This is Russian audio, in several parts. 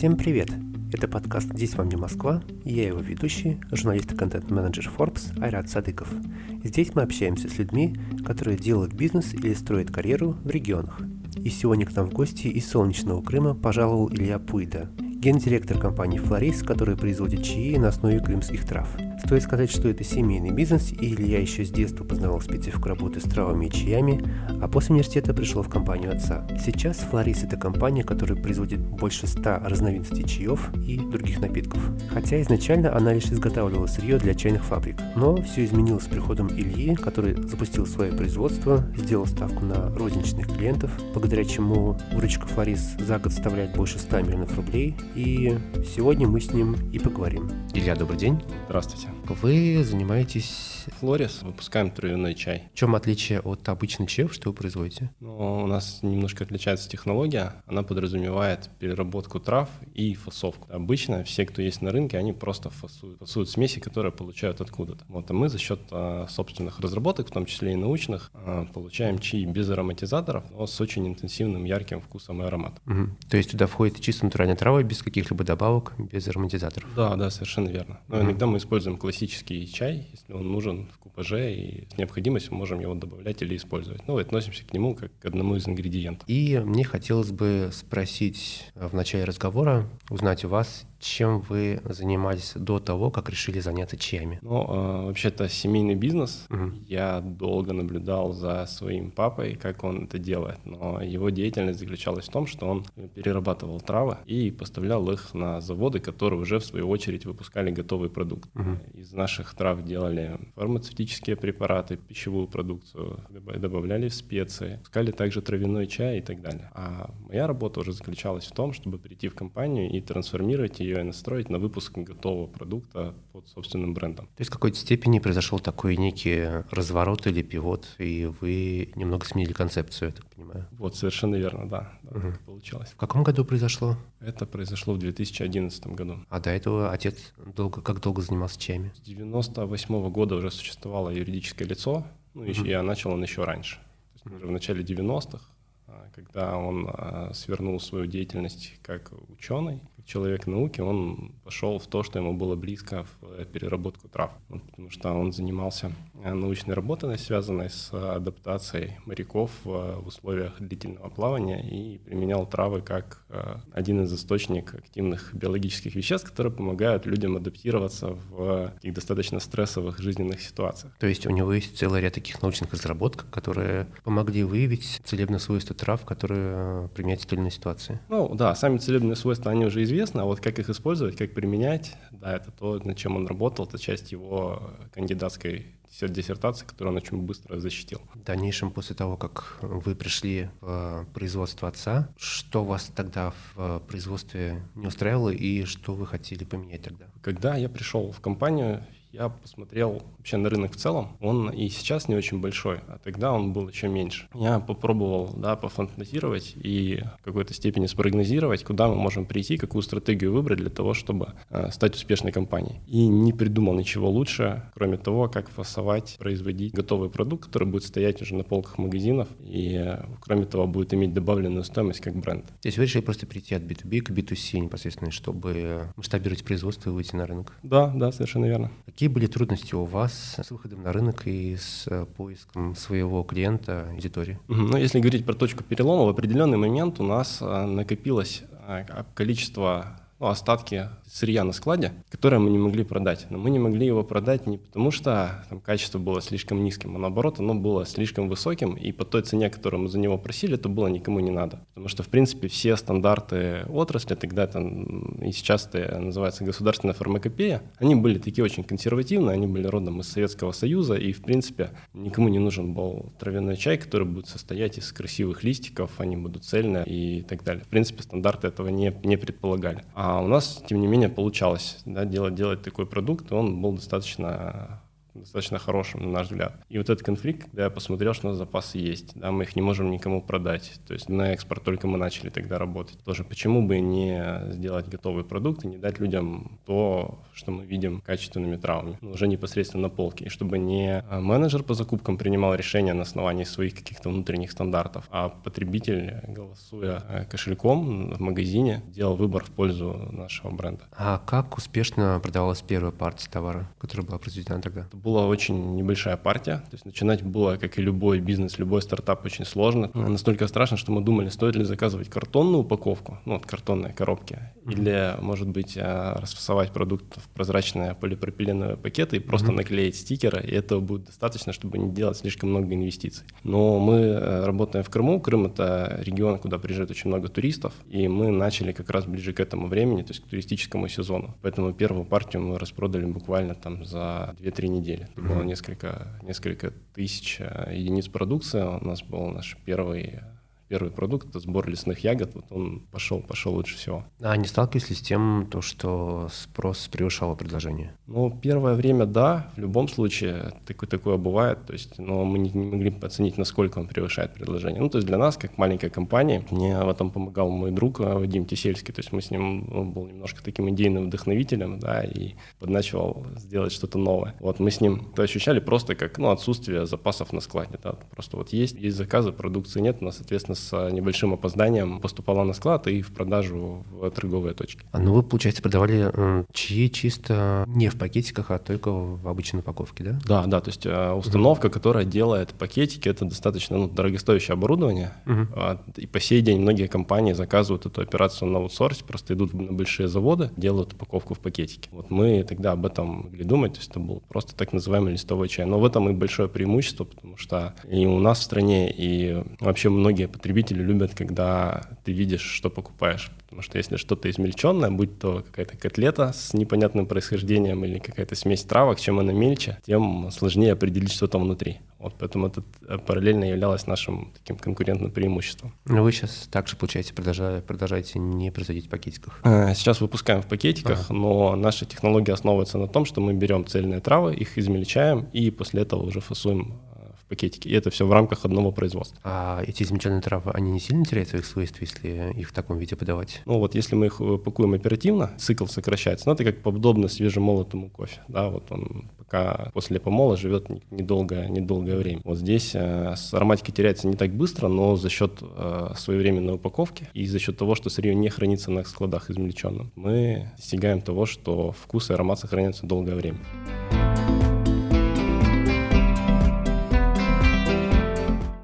Всем привет! Это подкаст «Здесь вам не Москва» и я его ведущий, журналист и контент-менеджер Forbes Айрат Садыков. Здесь мы общаемся с людьми, которые делают бизнес или строят карьеру в регионах. И сегодня к нам в гости из солнечного Крыма пожаловал Илья Пуйда, гендиректор компании «Флорис», которая производит чаи на основе крымских трав. Стоит сказать, что это семейный бизнес, и Илья еще с детства познавал специфику работы с травами и чаями, а после университета пришел в компанию отца. Сейчас «Флорис» — это компания, которая производит больше ста разновидностей чаев и других напитков. Хотя изначально она лишь изготавливала сырье для чайных фабрик. Но все изменилось с приходом Ильи, который запустил свое производство, сделал ставку на розничных клиентов, благодаря чему выручка «Флорис» за год составляет больше 100 миллионов рублей, и сегодня мы с ним и поговорим. Илья, добрый день. Здравствуйте. Вы занимаетесь... Флорис, выпускаем травяной чай. В чем отличие от обычных чаев, что вы производите? Ну, у нас немножко отличается технология. Она подразумевает переработку трав и фасовку. Обычно все, кто есть на рынке, они просто фасуют, фасуют смеси, которые получают откуда-то. Вот, а мы за счет а, собственных разработок, в том числе и научных, а, получаем чаи без ароматизаторов, но с очень интенсивным, ярким вкусом и ароматом. Угу. То есть туда входит чисто натуральная трава, без каких-либо добавок, без ароматизаторов? Да, да, совершенно верно. Но угу. иногда мы используем классический чай, если он нужен в купаже, и с необходимостью можем его добавлять или использовать. Ну, относимся к нему как к одному из ингредиентов. И мне хотелось бы спросить в начале разговора, узнать у вас, чем вы занимались до того, как решили заняться чаями? Ну, э, вообще-то семейный бизнес. Угу. Я долго наблюдал за своим папой, как он это делает. Но его деятельность заключалась в том, что он перерабатывал травы и поставлял их на заводы, которые уже в свою очередь выпускали готовый продукт. Угу. Из наших трав делали фармацевтические препараты, пищевую продукцию, добавляли в специи, пускали также травяной чай и так далее. А моя работа уже заключалась в том, чтобы прийти в компанию и трансформировать ее ее настроить на выпуск готового продукта под собственным брендом. То есть в какой-то степени произошел такой некий разворот или пивот, и вы немного сменили концепцию, я так понимаю? Вот, совершенно верно, да. да угу. Получилось. В каком году произошло? Это произошло в 2011 году. А до этого отец долго, как долго занимался чаями? С 98 -го года уже существовало юридическое лицо, ну, угу. я начал он еще раньше. То есть уже в начале 90-х когда он а, свернул свою деятельность как ученый, человек науки, он пошел в то, что ему было близко в переработку трав, потому что он занимался а, научной работой, связанной с адаптацией моряков в условиях длительного плавания и применял травы как один из источников активных биологических веществ, которые помогают людям адаптироваться в таких достаточно стрессовых жизненных ситуациях. То есть у него есть целый ряд таких научных разработок, которые помогли выявить целебные свойства трав, которые применяются в той или иной ситуации. Ну да, сами целебные свойства, они уже известны, а вот как их использовать, как применять, да, это то, над чем он работал, это часть его кандидатской диссертации, которую он очень быстро защитил. В дальнейшем, после того, как вы пришли в производство отца, что вас тогда в производстве не устраивало и что вы хотели поменять тогда? Когда я пришел в компанию, я посмотрел вообще на рынок в целом. Он и сейчас не очень большой, а тогда он был еще меньше. Я попробовал, да, пофантазировать и в какой-то степени спрогнозировать, куда мы можем прийти, какую стратегию выбрать для того, чтобы э, стать успешной компанией. И не придумал ничего лучше, кроме того, как фасовать, производить готовый продукт, который будет стоять уже на полках магазинов и, э, кроме того, будет иметь добавленную стоимость как бренд. То есть вы решили просто перейти от B2B к B2C непосредственно, чтобы масштабировать производство и выйти на рынок? Да, да, совершенно верно. Какие были трудности у вас с выходом на рынок и с э, поиском своего клиента, аудитории? Ну, если говорить про точку перелома, в определенный момент у нас э, накопилось э, количество ну, остатки сырья на складе, которое мы не могли продать. Но мы не могли его продать не потому, что там, качество было слишком низким, а наоборот, оно было слишком высоким, и по той цене, которую мы за него просили, это было никому не надо. Потому что, в принципе, все стандарты отрасли, тогда это и сейчас это называется государственная фармакопея, они были такие очень консервативные, они были родом из Советского Союза, и, в принципе, никому не нужен был травяной чай, который будет состоять из красивых листиков, они будут цельные и так далее. В принципе, стандарты этого не, не предполагали. А у нас, тем не менее, получалось да, делать, делать такой продукт, и он был достаточно достаточно хорошим, на наш взгляд. И вот этот конфликт, когда я посмотрел, что у нас запасы есть, да, мы их не можем никому продать. То есть на экспорт только мы начали тогда работать. Тоже почему бы не сделать готовый продукт и не дать людям то, что мы видим качественными травами, ну, уже непосредственно на полке. И чтобы не менеджер по закупкам принимал решения на основании своих каких-то внутренних стандартов, а потребитель, голосуя э, кошельком в магазине, делал выбор в пользу нашего бренда. А как успешно продавалась первая партия товара, которая была произведена тогда? Это была очень небольшая партия. То есть начинать было, как и любой бизнес, любой стартап, очень сложно. Настолько страшно, что мы думали, стоит ли заказывать картонную упаковку, ну, вот картонные коробки, mm-hmm. или, может быть, э, расфасовать продукт в прозрачные полипропиленовые пакеты и просто mm-hmm. наклеить стикеры, и этого будет достаточно, чтобы не делать слишком много инвестиций. Но мы э, работаем в Крыму. Крым — это регион, куда приезжает очень много туристов, и мы начали как раз ближе к этому времени, то есть к туристическому сезону. Поэтому первую партию мы распродали буквально там за 2-3 недели. Это было несколько, несколько тысяч э, единиц продукции. У нас был наш первый первый продукт, это сбор лесных ягод, вот он пошел, пошел лучше всего. А не сталкивались ли с тем, то, что спрос превышал предложение? Ну, первое время, да, в любом случае такое, такое бывает, то есть, но мы не, не могли оценить, насколько он превышает предложение. Ну, то есть для нас, как маленькой компании, мне в этом помогал мой друг э, Вадим Тесельский, то есть мы с ним, он был немножко таким идейным вдохновителем, да, и подначивал сделать что-то новое. Вот мы с ним то ощущали просто как, ну, отсутствие запасов на складе, да, просто вот есть, есть заказы, продукции нет, у нас, соответственно, с небольшим опозданием поступала на склад и в продажу в торговые точки. А ну вы, получается, продавали э, чаи чисто не в пакетиках, а только в обычной упаковке, да? Да, да, то есть э, установка, uh которая делает пакетики, это достаточно ну, дорогостоящее оборудование. uh И по сей день многие компании заказывают эту операцию на аутсорсе, просто идут на большие заводы, делают упаковку в пакетики. Вот мы тогда об этом могли думать, то есть это был просто так называемый листовой чай. Но в этом и большое преимущество, потому что и у нас в стране, и вообще многие потребители потребители любят, когда ты видишь, что покупаешь. Потому что если что-то измельченное, будь то какая-то котлета с непонятным происхождением или какая-то смесь травок, чем она мельче, тем сложнее определить, что там внутри. Вот поэтому это э, параллельно являлось нашим таким конкурентным преимуществом. Но вы сейчас также, получаете, продолжаете, продолжаете не производить в пакетиках? Э, сейчас выпускаем в пакетиках, ага. но наша технология основывается на том, что мы берем цельные травы, их измельчаем и после этого уже фасуем пакетики. И это все в рамках одного производства. А эти измельченные травы, они не сильно теряют своих свойств, если их в таком виде подавать? Ну вот если мы их э, пакуем оперативно, цикл сокращается. Ну это как подобно свежемолотому кофе. Да, вот он пока после помола живет недолгое, недолгое время. Вот здесь э, ароматика теряется не так быстро, но за счет э, своевременной упаковки и за счет того, что сырье не хранится на складах измельченным, мы достигаем того, что вкус и аромат сохраняются долгое время.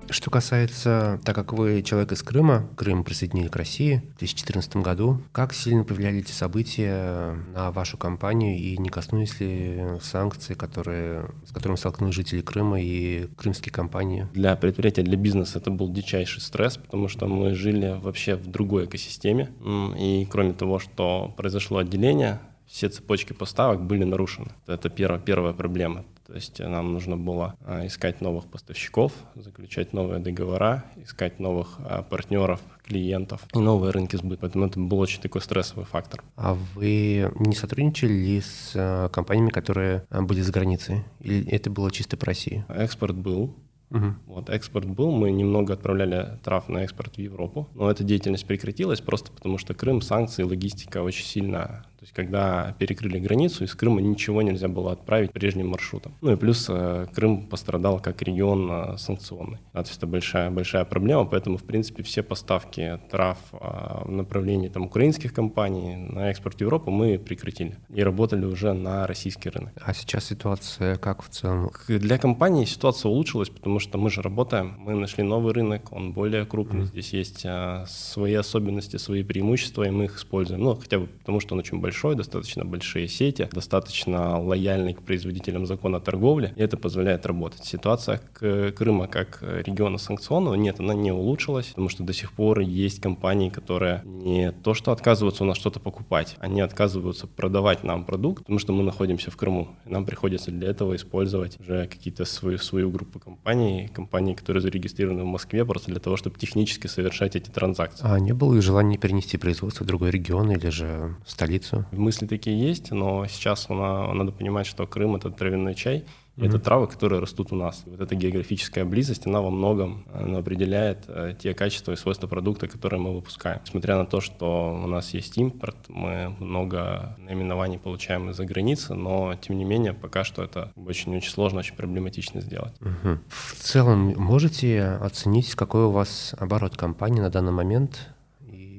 Что касается, так как вы человек из Крыма, Крым присоединили к России в 2014 году, как сильно повлияли эти события на вашу компанию и не коснулись ли санкции, которые, с которыми столкнулись жители Крыма и крымские компании? Для предприятия, для бизнеса это был дичайший стресс, потому что мы жили вообще в другой экосистеме. И кроме того, что произошло отделение, все цепочки поставок были нарушены. Это первая, первая проблема. То есть нам нужно было а, искать новых поставщиков, заключать новые договора, искать новых а, партнеров, клиентов и новые рынки сбыта. Поэтому это был очень такой стрессовый фактор. А вы не сотрудничали ли с а, компаниями, которые были за границей? Или это было чисто по России? Экспорт был, Угу. Вот экспорт был, мы немного отправляли трав на экспорт в Европу, но эта деятельность прекратилась просто потому, что Крым, санкции, логистика очень сильно есть когда перекрыли границу, из Крыма ничего нельзя было отправить прежним маршрутом. Ну и плюс э, Крым пострадал как регион э, санкционный. то есть это большая, большая проблема, поэтому, в принципе, все поставки трав э, в направлении там, украинских компаний на экспорт в Европу мы прекратили и работали уже на российский рынок. А сейчас ситуация как в целом? Для компании ситуация улучшилась, потому что мы же работаем, мы нашли новый рынок, он более крупный, mm. здесь есть свои особенности, свои преимущества, и мы их используем. Ну, хотя бы потому, что он очень большой достаточно большие сети, достаточно лояльный к производителям закона торговли, и это позволяет работать. Ситуация Крыма как региона санкционного, нет, она не улучшилась, потому что до сих пор есть компании, которые не то что отказываются у нас что-то покупать, они отказываются продавать нам продукт, потому что мы находимся в Крыму, и нам приходится для этого использовать уже какие-то свою, свою группу компаний, компании, которые зарегистрированы в Москве, просто для того, чтобы технически совершать эти транзакции. А не было ли желания перенести производство в другой регион или же столицу? Мысли такие есть, но сейчас надо понимать, что Крым — это травяной чай, Mm-hmm. Это травы, которые растут у нас. Вот эта географическая близость, она во многом она определяет э, те качества и свойства продукта, которые мы выпускаем. Несмотря на то, что у нас есть импорт, мы много наименований получаем из-за границы, но тем не менее пока что это очень-очень сложно, очень проблематично сделать. Угу. В целом можете оценить, какой у вас оборот компании на данный момент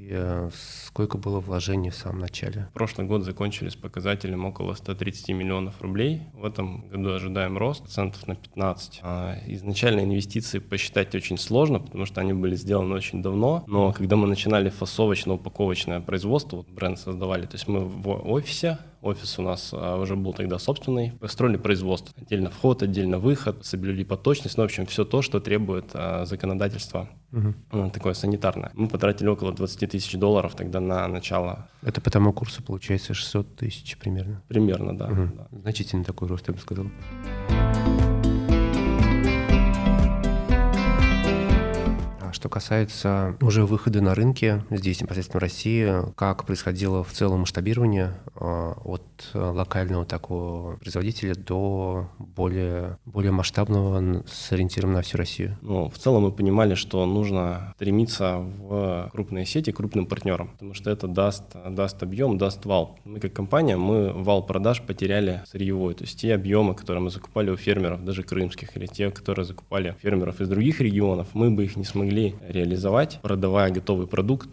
э, Сколько было вложений в самом начале? Прошлый год закончили с показателем около 130 миллионов рублей. В этом году ожидаем рост процентов на 15. А изначально инвестиции посчитать очень сложно, потому что они были сделаны очень давно. Но когда мы начинали фасовочно-упаковочное производство, вот бренд создавали, то есть мы в офисе Офис у нас а, уже был тогда собственный. Построили производство. Отдельно вход, отдельно выход, соблюли поточность. Ну, в общем, все то, что требует а, законодательство угу. такое санитарное. Мы потратили около 20 тысяч долларов тогда на начало. Это по тому курсу получается 600 тысяч примерно? Примерно, да. Угу. да. Значительный такой рост, я бы сказал. Что касается уже выхода на рынке здесь, непосредственно в России, как происходило в целом масштабирование а, от локального такого производителя до более, более масштабного с ориентиром на всю Россию? Ну, в целом мы понимали, что нужно стремиться в крупные сети крупным партнерам, потому что это даст, даст объем, даст вал. Мы как компания, мы вал продаж потеряли сырьевой, то есть те объемы, которые мы закупали у фермеров, даже крымских, или те, которые закупали фермеров из других регионов, мы бы их не смогли реализовать, продавая готовый продукт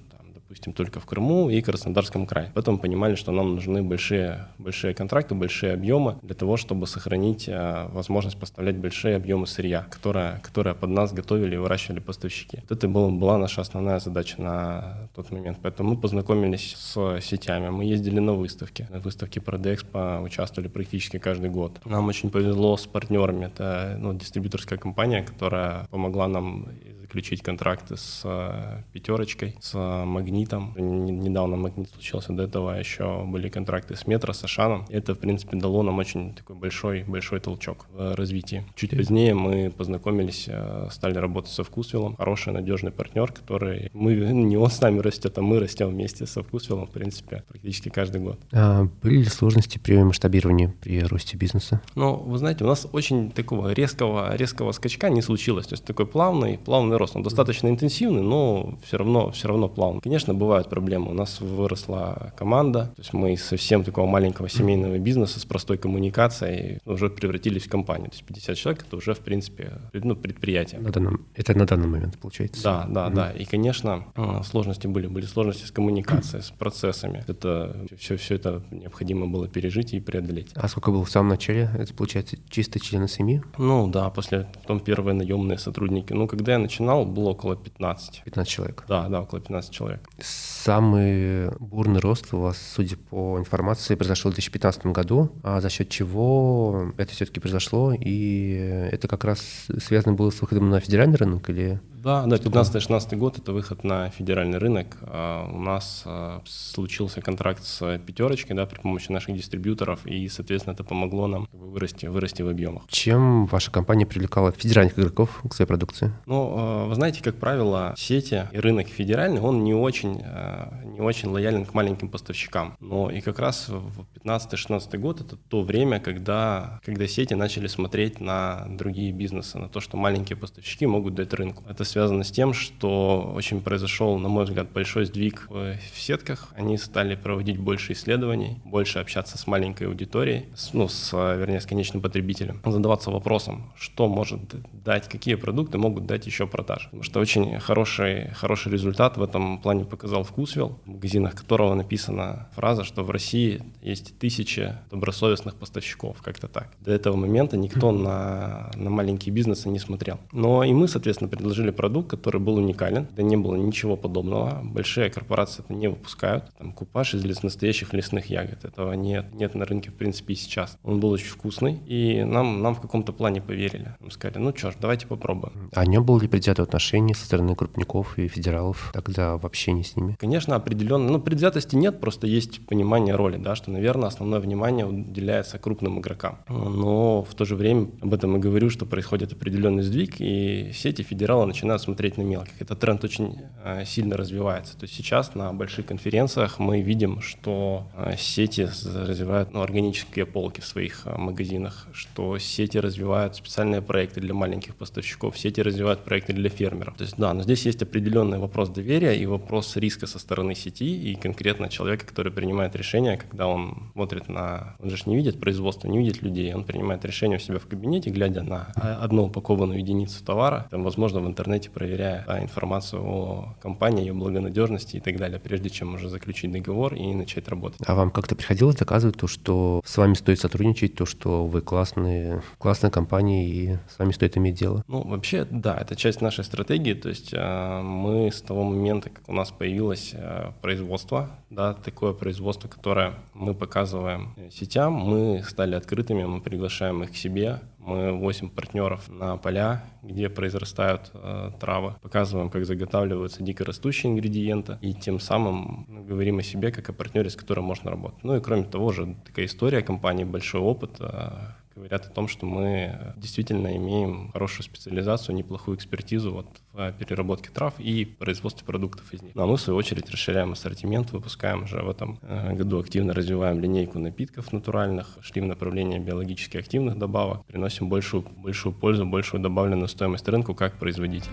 допустим, только в Крыму и Краснодарском крае. Поэтому понимали, что нам нужны большие, большие контракты, большие объемы для того, чтобы сохранить а, возможность поставлять большие объемы сырья, которое, которое под нас готовили и выращивали поставщики. Вот это была, была наша основная задача на тот момент. Поэтому мы познакомились с сетями, мы ездили на выставки. На выставке Продэкспо участвовали практически каждый год. Нам очень повезло с партнерами. Это ну, дистрибьюторская компания, которая помогла нам заключить контракты с э, пятерочкой, с магнитом. Недавно магнит случился, до этого еще были контракты с метро, с Ашаном. Это, в принципе, дало нам очень такой большой, большой толчок в развитии. Чуть позднее мы познакомились, э, стали работать со Вкусвиллом. Хороший, надежный партнер, который... Мы, не он с нами растет, а мы растем вместе со Вкусвиллом, в принципе, практически каждый год. А были ли сложности при масштабировании, при росте бизнеса? Ну, вы знаете, у нас очень такого резкого, резкого скачка не случилось. То есть такой плавный, плавный рост. Он достаточно интенсивный, но все равно, все равно плавный. Конечно, бывают проблемы. У нас выросла команда, то есть мы из совсем такого маленького семейного бизнеса с простой коммуникацией уже превратились в компанию. То есть 50 человек это уже, в принципе, ну, предприятие. На данном, это на данный момент получается? Да, да, mm да. И, конечно, а, сложности были. Были сложности с коммуникацией, с процессами. Это все, все это необходимо было пережить и преодолеть. А сколько было в самом начале? Это, получается, чисто члены семьи? Ну да, после потом первые наемные сотрудники. Ну, когда я начинал, было около 15. 15 человек? Да, да, около 15 человек. Самый бурный рост у вас, судя по информации, произошел в 2015 году. А за счет чего это все-таки произошло? И это как раз связано было с выходом на федеральный рынок или... Да, да, 15-16 год это выход на федеральный рынок. А у нас а, случился контракт с пятерочкой, да, при помощи наших дистрибьюторов, и, соответственно, это помогло нам вырасти, вырасти в объемах. Чем ваша компания привлекала федеральных игроков к своей продукции? Ну, а, вы знаете, как правило, сети и рынок федеральный, он не очень, не очень лоялен к маленьким поставщикам. Но и как раз в 15-16 год это то время, когда, когда сети начали смотреть на другие бизнесы, на то, что маленькие поставщики могут дать рынку. Это связано с тем, что очень произошел, на мой взгляд, большой сдвиг в, сетках. Они стали проводить больше исследований, больше общаться с маленькой аудиторией, с, ну, с, вернее, с конечным потребителем, задаваться вопросом, что может дать, какие продукты могут дать еще продаж. Потому что очень хороший, хороший результат в этом плане показал Вкусвилл, в магазинах которого написана фраза, что в России есть тысячи добросовестных поставщиков, как-то так. До этого момента никто на, на маленькие бизнесы не смотрел. Но и мы, соответственно, предложили продукт, который был уникален, да не было ничего подобного. Большие корпорации это не выпускают. Там купаж из настоящих лесных ягод. Этого нет, нет на рынке, в принципе, и сейчас. Он был очень вкусный, и нам, нам в каком-то плане поверили. Мы сказали, ну что ж, давайте попробуем. А не было ли предвзятого отношения со стороны крупников и федералов тогда в общении с ними? Конечно, определенно. Ну, предвзятости нет, просто есть понимание роли, да, что, наверное, основное внимание уделяется крупным игрокам. Но в то же время об этом и говорю, что происходит определенный сдвиг, и сети федералы начинают смотреть на мелких. Этот тренд очень э, сильно развивается. То есть сейчас на больших конференциях мы видим, что э, сети развивают ну, органические полки в своих э, магазинах, что сети развивают специальные проекты для маленьких поставщиков, сети развивают проекты для фермеров. То есть да, но здесь есть определенный вопрос доверия и вопрос риска со стороны сети и конкретно человека, который принимает решение, когда он смотрит на... Он же не видит производство, не видит людей, он принимает решение у себя в кабинете, глядя на одну упакованную единицу товара, там, возможно, в интернете проверяя да, информацию о компании, ее благонадежности и так далее, прежде чем уже заключить договор и начать работать. А вам как-то приходилось доказывать то, что с вами стоит сотрудничать, то, что вы классные, классная компания и с вами стоит иметь дело? Ну, вообще, да, это часть нашей стратегии, то есть э, мы с того момента, как у нас появилось э, производство, да, такое производство, которое мы показываем сетям, мы стали открытыми, мы приглашаем их к себе, мы возим партнеров на поля, где произрастают э, травы, показываем, как заготавливаются дикорастущие ингредиенты, и тем самым говорим о себе как о партнере, с которым можно работать. Ну и кроме того же, такая история компании, большой опыт, э, говорят о том, что мы действительно имеем хорошую специализацию, неплохую экспертизу вот в переработке трав и производстве продуктов из них. Ну, а мы, в свою очередь, расширяем ассортимент, выпускаем уже в этом э, году активно развиваем линейку напитков натуральных, шли в направление биологически активных добавок, приносим большую, большую пользу, большую добавленную стоимость рынку как производитель.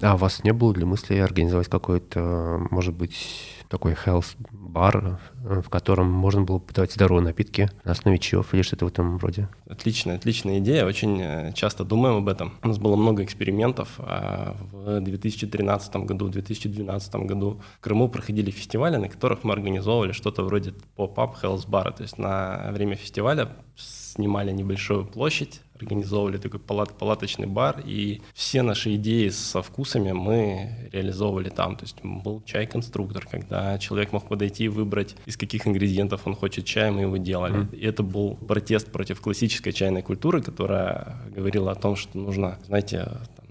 А у вас не было ли мысли организовать какой-то, может быть, такой health бар, э, в котором можно было подавать здоровые напитки на основе чаев или что-то в этом роде. Отличная, отличная идея. Очень э, часто думаем об этом. У нас было много экспериментов. А в 2013 году, в 2012 году в Крыму проходили фестивали, на которых мы организовывали что-то вроде поп-ап health бара. То есть на время фестиваля снимали небольшую площадь, организовывали такой палат, палаточный бар, и все наши идеи со вкусами мы реализовывали там. То есть был чай-конструктор, когда человек мог подойти и выбрать, из каких ингредиентов он хочет чай, мы его делали. Mm. И это был протест против классической чайной культуры, которая говорила о том, что нужно, знаете,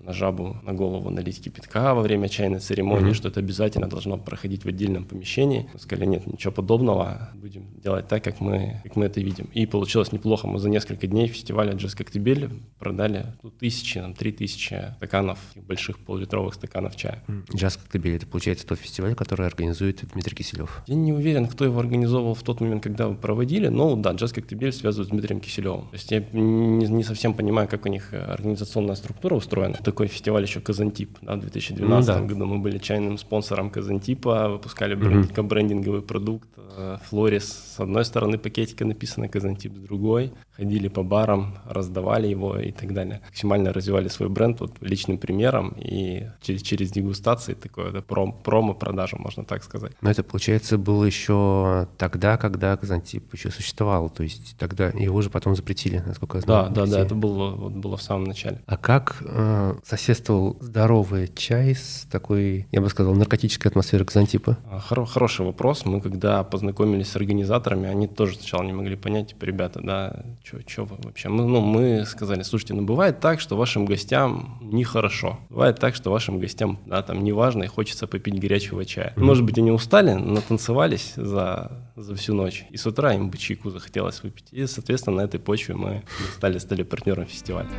на жабу на голову налить кипятка во время чайной церемонии, mm-hmm. что это обязательно должно проходить в отдельном помещении. Мы сказали, нет, ничего подобного, будем делать так, как мы, как мы это видим. И получилось неплохо. Мы за несколько дней фестиваля «Джаз Коктебель» продали ну, тысячи, там, три тысячи стаканов, больших полулитровых стаканов чая. «Джаз Коктебель» — это, получается, тот фестиваль, который организует Дмитрий Киселев? Я не уверен, кто его организовал в тот момент, когда вы проводили, но да, «Джаз Коктебель» связывают с Дмитрием Киселевым. То есть я не, не совсем понимаю, как у них организационная структура устроена такой фестиваль еще Казантип. Да, в 2012 ну, да. году мы были чайным спонсором Казантипа, выпускали бренд, mm-hmm. брендинговый продукт. Э, Флорис с одной стороны пакетика написано Казантип, с другой. Ходили по барам, раздавали его и так далее. Максимально развивали свой бренд вот личным примером и через, через дегустации такое это пром, промо-продажу, можно так сказать. Но это, получается, было еще тогда, когда Казантип еще существовал. То есть тогда его уже потом запретили, насколько я знаю. Да, да, да, это было, вот, было в самом начале. А как э, соседствовал здоровый чай с такой, я бы сказал, наркотической атмосферой Казантипа? А, хоро- хороший вопрос. Мы когда познакомились с организаторами, они тоже сначала не могли понять, типа, ребята, да, что вы вообще? Мы, ну, мы сказали, слушайте, ну бывает так, что вашим гостям нехорошо. Бывает так, что вашим гостям, да, там, неважно, и хочется попить горячего чая. Mm-hmm. Может быть, они устали, натанцевались за, за всю ночь, и с утра им бы чайку захотелось выпить. И, соответственно, на этой почве мы стали, стали партнером фестиваля.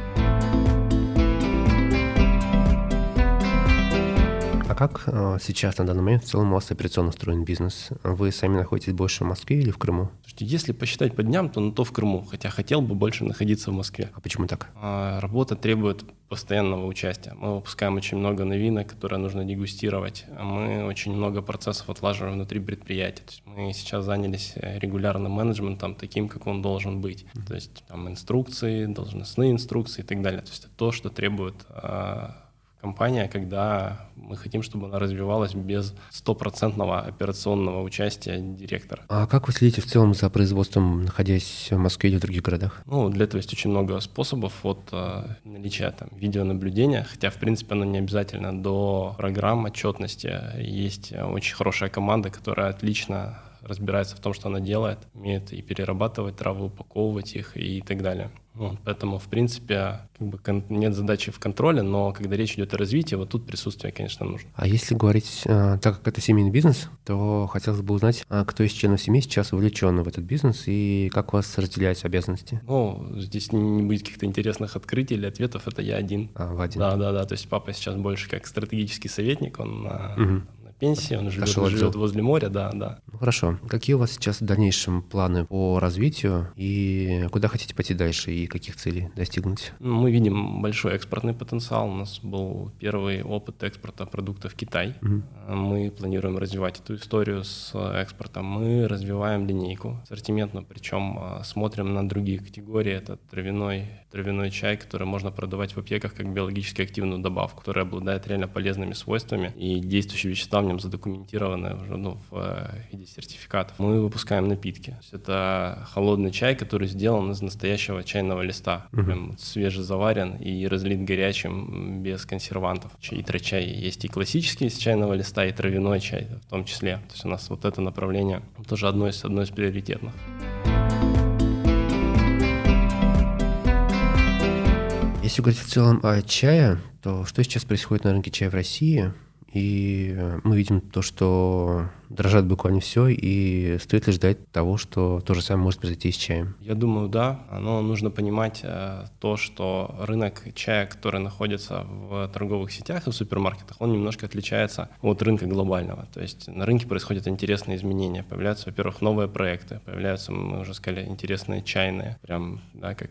Как э, сейчас на данный момент в целом у вас операционно устроен бизнес? Вы сами находитесь больше в Москве или в Крыму? Слушайте, если посчитать по дням, то, ну, то в Крыму, хотя хотел бы больше находиться в Москве. А почему так? А, работа требует постоянного участия. Мы выпускаем очень много новинок, которые нужно дегустировать. Мы очень много процессов отлаживаем внутри предприятия. То есть мы сейчас занялись регулярным менеджментом, таким, как он должен быть. То есть там инструкции, должностные инструкции и так далее. То есть это то, что требует а, компания, когда мы хотим, чтобы она развивалась без стопроцентного операционного участия директора. А как вы следите в целом за производством, находясь в Москве или в других городах? Ну, для этого есть очень много способов от э, наличия там, видеонаблюдения, хотя, в принципе, оно не обязательно до программ отчетности. Есть очень хорошая команда, которая отлично разбирается в том, что она делает, умеет и перерабатывать травы, упаковывать их и так далее. Вот, поэтому, в принципе, как бы нет задачи в контроле, но когда речь идет о развитии, вот тут присутствие, конечно, нужно. А если говорить, э, так как это семейный бизнес, то хотелось бы узнать, а кто из членов семьи сейчас увлечен в этот бизнес и как у вас разделяются обязанности? Ну, здесь не будет каких-то интересных открытий или ответов, это я один. А, в один. Да, да, да, то есть папа сейчас больше как стратегический советник, он угу пенсии, он живет, живет возле моря, да, да. Ну, хорошо. Какие у вас сейчас в дальнейшем планы по развитию и куда хотите пойти дальше и каких целей достигнуть? Ну, мы видим большой экспортный потенциал. У нас был первый опыт экспорта продуктов в Китай. Угу. Мы планируем развивать эту историю с экспортом. Мы развиваем линейку ассортиментно, причем а, смотрим на другие категории. Это травяной, травяной чай, который можно продавать в аптеках как биологически активную добавку, которая обладает реально полезными свойствами и действующие вещества нем задокументировано уже ну, в э, виде сертификатов. Мы выпускаем напитки. это холодный чай, который сделан из настоящего чайного листа. Угу. Прям свежезаварен и разлит горячим без консервантов. И чай есть и классический из чайного листа, и травяной чай в том числе. То есть у нас вот это направление тоже одно из, одно из приоритетных. Если говорить в целом о чае, то что сейчас происходит на рынке чая в России? И э, мы видим то, что дрожат буквально все, и стоит ли ждать того, что то же самое может произойти с чаем? Я думаю, да. Но нужно понимать э, то, что рынок чая, который находится в торговых сетях и в супермаркетах, он немножко отличается от рынка глобального. То есть на рынке происходят интересные изменения. Появляются, во-первых, новые проекты, появляются, мы уже сказали, интересные чайные, прям, да, как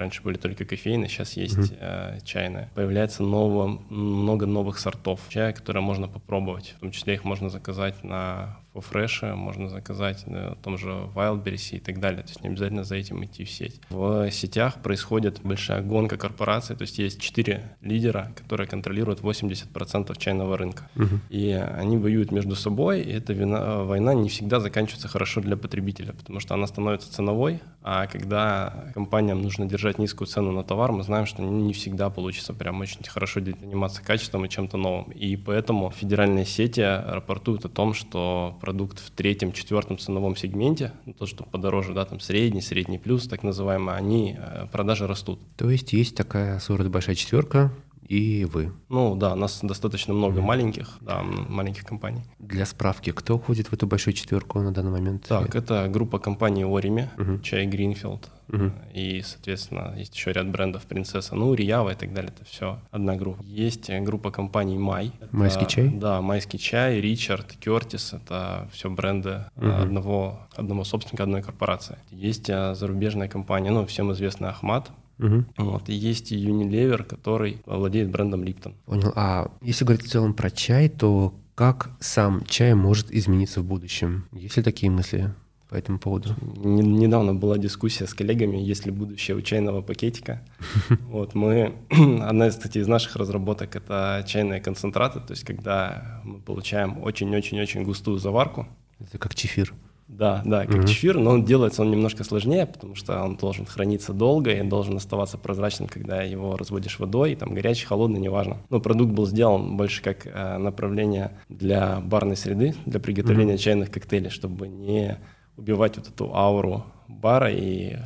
Раньше были только кофейные, сейчас есть mm-hmm. э, чайная. Появляется ново, много новых сортов чая, которые можно попробовать. В том числе их можно заказать на по фреше можно заказать на том же Wildberries и так далее. То есть не обязательно за этим идти в сеть. В сетях происходит большая гонка корпораций, то есть есть четыре лидера, которые контролируют 80% чайного рынка. Угу. И они воюют между собой, и эта вина, война не всегда заканчивается хорошо для потребителя, потому что она становится ценовой, а когда компаниям нужно держать низкую цену на товар, мы знаем, что не всегда получится прям очень хорошо заниматься качеством и чем-то новым. И поэтому федеральные сети рапортуют о том, что продукт в третьем, четвертом ценовом сегменте, ну, то, что подороже, да, там средний, средний плюс, так называемый, они, э, продажи растут. То есть есть такая своего большая четверка, и вы. Ну да, у нас достаточно много mm-hmm. маленьких, да, маленьких компаний. Для справки, кто входит в эту большую четверку на данный момент? Так, это группа компаний Орими, mm-hmm. чай Гринфилд, Угу. И, соответственно, есть еще ряд брендов Принцесса, ну, Риява и так далее. Это все одна группа. Есть группа компаний Май. Майский чай? Да, Майский чай, Ричард, Кертис. Это все бренды угу. одного, одного собственника, одной корпорации. Есть а, зарубежная компания, ну, всем известная Ахмат. Угу. Вот, и есть и Unilever, который владеет брендом Липтон. Понял. А если говорить в целом про чай, то как сам чай может измениться в будущем? Есть ли такие мысли? по этому поводу? Недавно была дискуссия с коллегами, есть ли будущее у чайного пакетика. Вот мы, одна из, кстати, из наших разработок — это чайные концентраты, то есть когда мы получаем очень-очень-очень густую заварку. Это как чефир. Да, да, как угу. чефир, но он делается он немножко сложнее, потому что он должен храниться долго и должен оставаться прозрачным, когда его разводишь водой, там горячий, холодный, неважно. Но продукт был сделан больше как э, направление для барной среды, для приготовления угу. чайных коктейлей, чтобы не убивать вот эту ауру бара и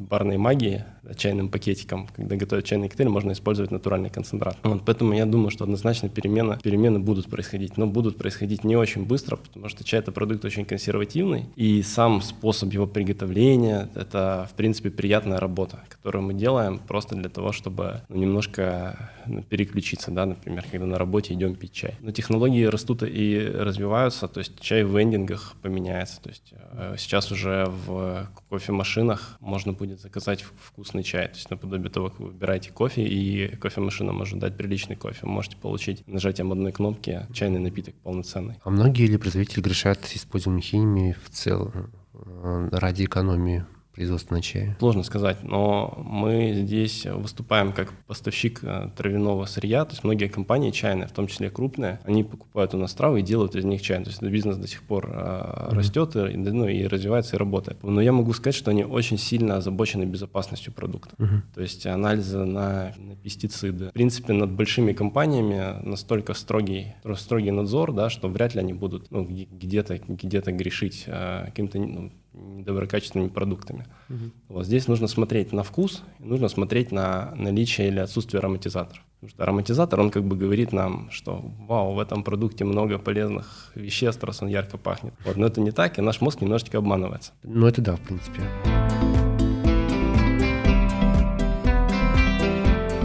барной магии чайным пакетиком. Когда готовят чайный коктейль, можно использовать натуральный концентрат. Вот, поэтому я думаю, что однозначно перемены, перемены будут происходить, но будут происходить не очень быстро, потому что чай — это продукт очень консервативный, и сам способ его приготовления — это, в принципе, приятная работа, которую мы делаем просто для того, чтобы ну, немножко ну, переключиться, да, например, когда на работе идем пить чай. Но технологии растут и развиваются, то есть чай в вендингах поменяется, то есть э, сейчас уже в кофемашинах можно будет заказать вкусный чай, то есть наподобие того, как вы выбираете кофе, и кофемашина может дать приличный кофе. Вы можете получить нажатием одной кнопки чайный напиток полноценный. А многие ли производители грешат использованием химии в целом э, ради экономии? Производственного чая? Сложно сказать, но мы здесь выступаем как поставщик э, травяного сырья, то есть многие компании чайные, в том числе крупные, они покупают у нас травы и делают из них чай. То есть бизнес до сих пор mm-hmm. растет и, ну, и развивается и работает. Но я могу сказать, что они очень сильно озабочены безопасностью продукта. Mm-hmm. То есть анализы на, на пестициды. В принципе, над большими компаниями настолько строгий, строгий надзор, да, что вряд ли они будут ну, где-то где грешить а, каким-то ну, недоброкачественными продуктами. Угу. Вот здесь нужно смотреть на вкус, нужно смотреть на наличие или отсутствие ароматизаторов. Потому что ароматизатор, он как бы говорит нам, что вау, в этом продукте много полезных веществ, раз он ярко пахнет. Вот, но это не так, и наш мозг немножечко обманывается. Ну это да, в принципе.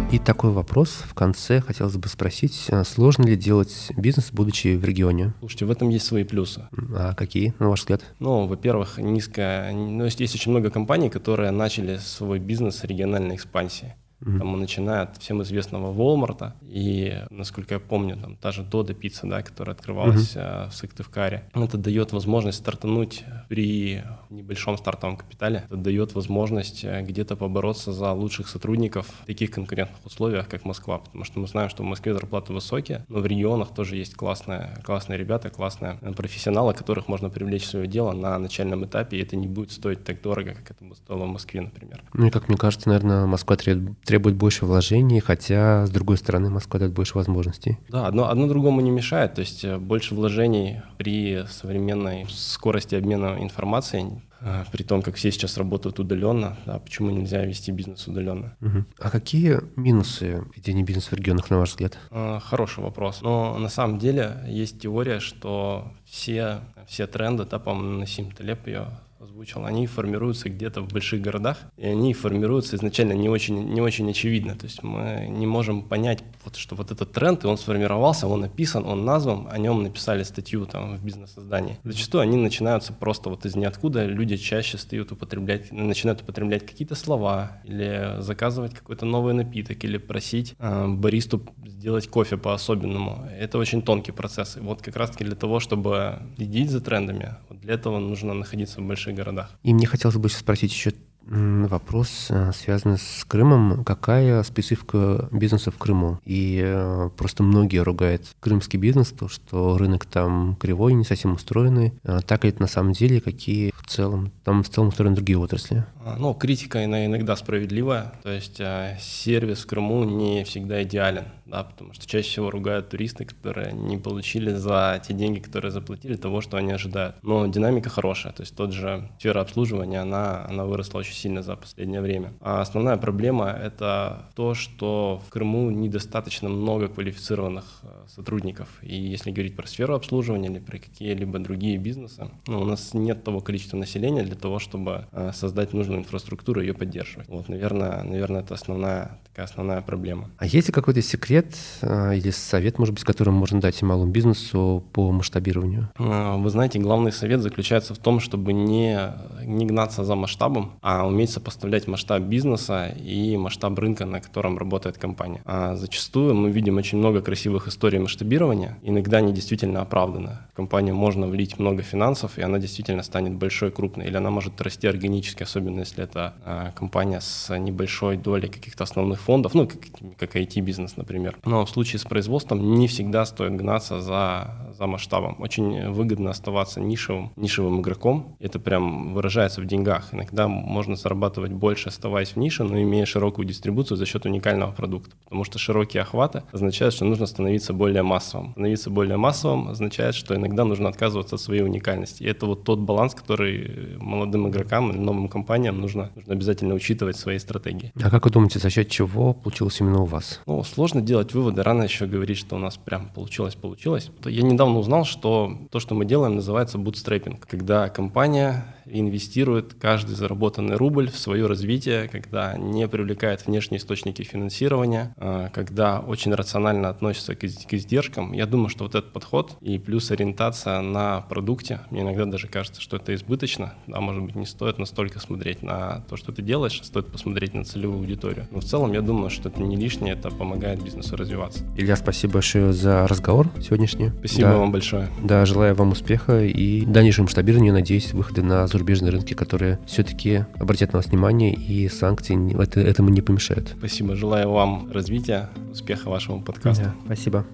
И такой вопрос в конце хотелось бы спросить, э, сложно ли делать бизнес, будучи в регионе? Слушайте, в этом есть свои плюсы. А какие, на ваш взгляд? Ну, во-первых, низкая... Ну, есть, есть очень много компаний, которые начали свой бизнес с региональной экспансии. Mm-hmm. Там, начиная от всем известного Walmart, и, насколько я помню, там та же Дода пицца, да, которая открывалась mm-hmm. в Сыктывкаре. Это дает возможность стартануть при небольшом стартовом капитале. Это дает возможность э, где-то побороться за лучших сотрудников в таких конкурентных условиях, как Москва. Потому что мы знаем, что в Москве зарплаты высокие, но в регионах тоже есть классные, классные ребята, классные э, профессионалы, которых можно привлечь в свое дело на начальном этапе, и это не будет стоить так дорого, как это бы стоило в Москве, например. Ну и, как мне кажется, наверное, Москва требует требует больше вложений, хотя, с другой стороны, Москва дает больше возможностей. Да, одно, одно другому не мешает. То есть э, больше вложений при современной скорости обмена информацией э, при том, как все сейчас работают удаленно, да, почему нельзя вести бизнес удаленно? Угу. А какие минусы ведения бизнеса в регионах, на ваш взгляд? Э, хороший вопрос. Но на самом деле есть теория, что все, все тренды, да, по-моему, Насим Талеб ее озвучил, они формируются где-то в больших городах, и они формируются изначально не очень, не очень очевидно. То есть мы не можем понять, вот, что вот этот тренд, и он сформировался, он написан, он назван, о нем написали статью там в бизнес-издании. Зачастую они начинаются просто вот из ниоткуда, люди чаще стают употреблять, начинают употреблять какие-то слова, или заказывать какой-то новый напиток, или просить э, баристу сделать кофе по-особенному. Это очень тонкий процесс. И вот как раз-таки для того, чтобы следить за трендами, вот для этого нужно находиться в больших городах. И мне хотелось бы спросить еще Вопрос э, связан с Крымом. Какая специфика бизнеса в Крыму? И э, просто многие ругают крымский бизнес, то, что рынок там кривой, не совсем устроенный. А так ли это на самом деле? Какие в целом? Там в целом устроены другие отрасли. А, ну, критика иногда справедливая. То есть э, сервис в Крыму не всегда идеален, да, потому что чаще всего ругают туристы, которые не получили за те деньги, которые заплатили, того, что они ожидают. Но динамика хорошая. То есть тот же сфера обслуживания, она, она выросла очень сильно за последнее время. А основная проблема — это то, что в Крыму недостаточно много квалифицированных э, сотрудников. И если говорить про сферу обслуживания или про какие-либо другие бизнесы, ну, у нас нет того количества населения для того, чтобы э, создать нужную инфраструктуру и ее поддерживать. Вот, наверное, наверное, это основная такая основная проблема. А есть ли какой-то секрет э, или совет, может быть, которым можно дать малому бизнесу по масштабированию? Вы знаете, главный совет заключается в том, чтобы не, не гнаться за масштабом, а уметь сопоставлять масштаб бизнеса и масштаб рынка, на котором работает компания. А зачастую мы видим очень много красивых историй масштабирования, иногда они действительно оправданы. В компанию можно влить много финансов, и она действительно станет большой, крупной, или она может расти органически, особенно если это а, компания с небольшой долей каких-то основных фондов, ну, как, как IT-бизнес, например. Но в случае с производством не всегда стоит гнаться за, за масштабом. Очень выгодно оставаться нишевым, нишевым игроком. Это прям выражается в деньгах. Иногда можно зарабатывать больше, оставаясь в нише, но имея широкую дистрибуцию за счет уникального продукта. Потому что широкие охваты означают, что нужно становиться более массовым. Становиться более массовым означает, что иногда нужно отказываться от своей уникальности. И это вот тот баланс, который молодым игрокам или новым компаниям нужно, нужно обязательно учитывать в своей стратегии. А как вы думаете, за счет чего получилось именно у вас? Ну, сложно делать выводы. Рано еще говорить, что у нас прям получилось, получилось. Я недавно узнал, что то, что мы делаем, называется бутстрепинг. Когда компания инвестирует каждый заработанный рубль в свое развитие, когда не привлекает внешние источники финансирования, а, когда очень рационально относится к, к издержкам. Я думаю, что вот этот подход и плюс ориентация на продукте, мне иногда даже кажется, что это избыточно. Да, может быть, не стоит настолько смотреть на то, что ты делаешь, а стоит посмотреть на целевую аудиторию. Но в целом я думаю, что это не лишнее, это помогает бизнесу развиваться. Илья, спасибо большое за разговор сегодняшний. Спасибо да, вам большое. Да, желаю вам успеха и дальнейшего масштабирования, надеюсь, выхода на зарубежные рынки, которые все-таки обратят на вас внимание, и санкции этому не помешают. Спасибо. Желаю вам развития, успеха вашему подкасту. Да, спасибо.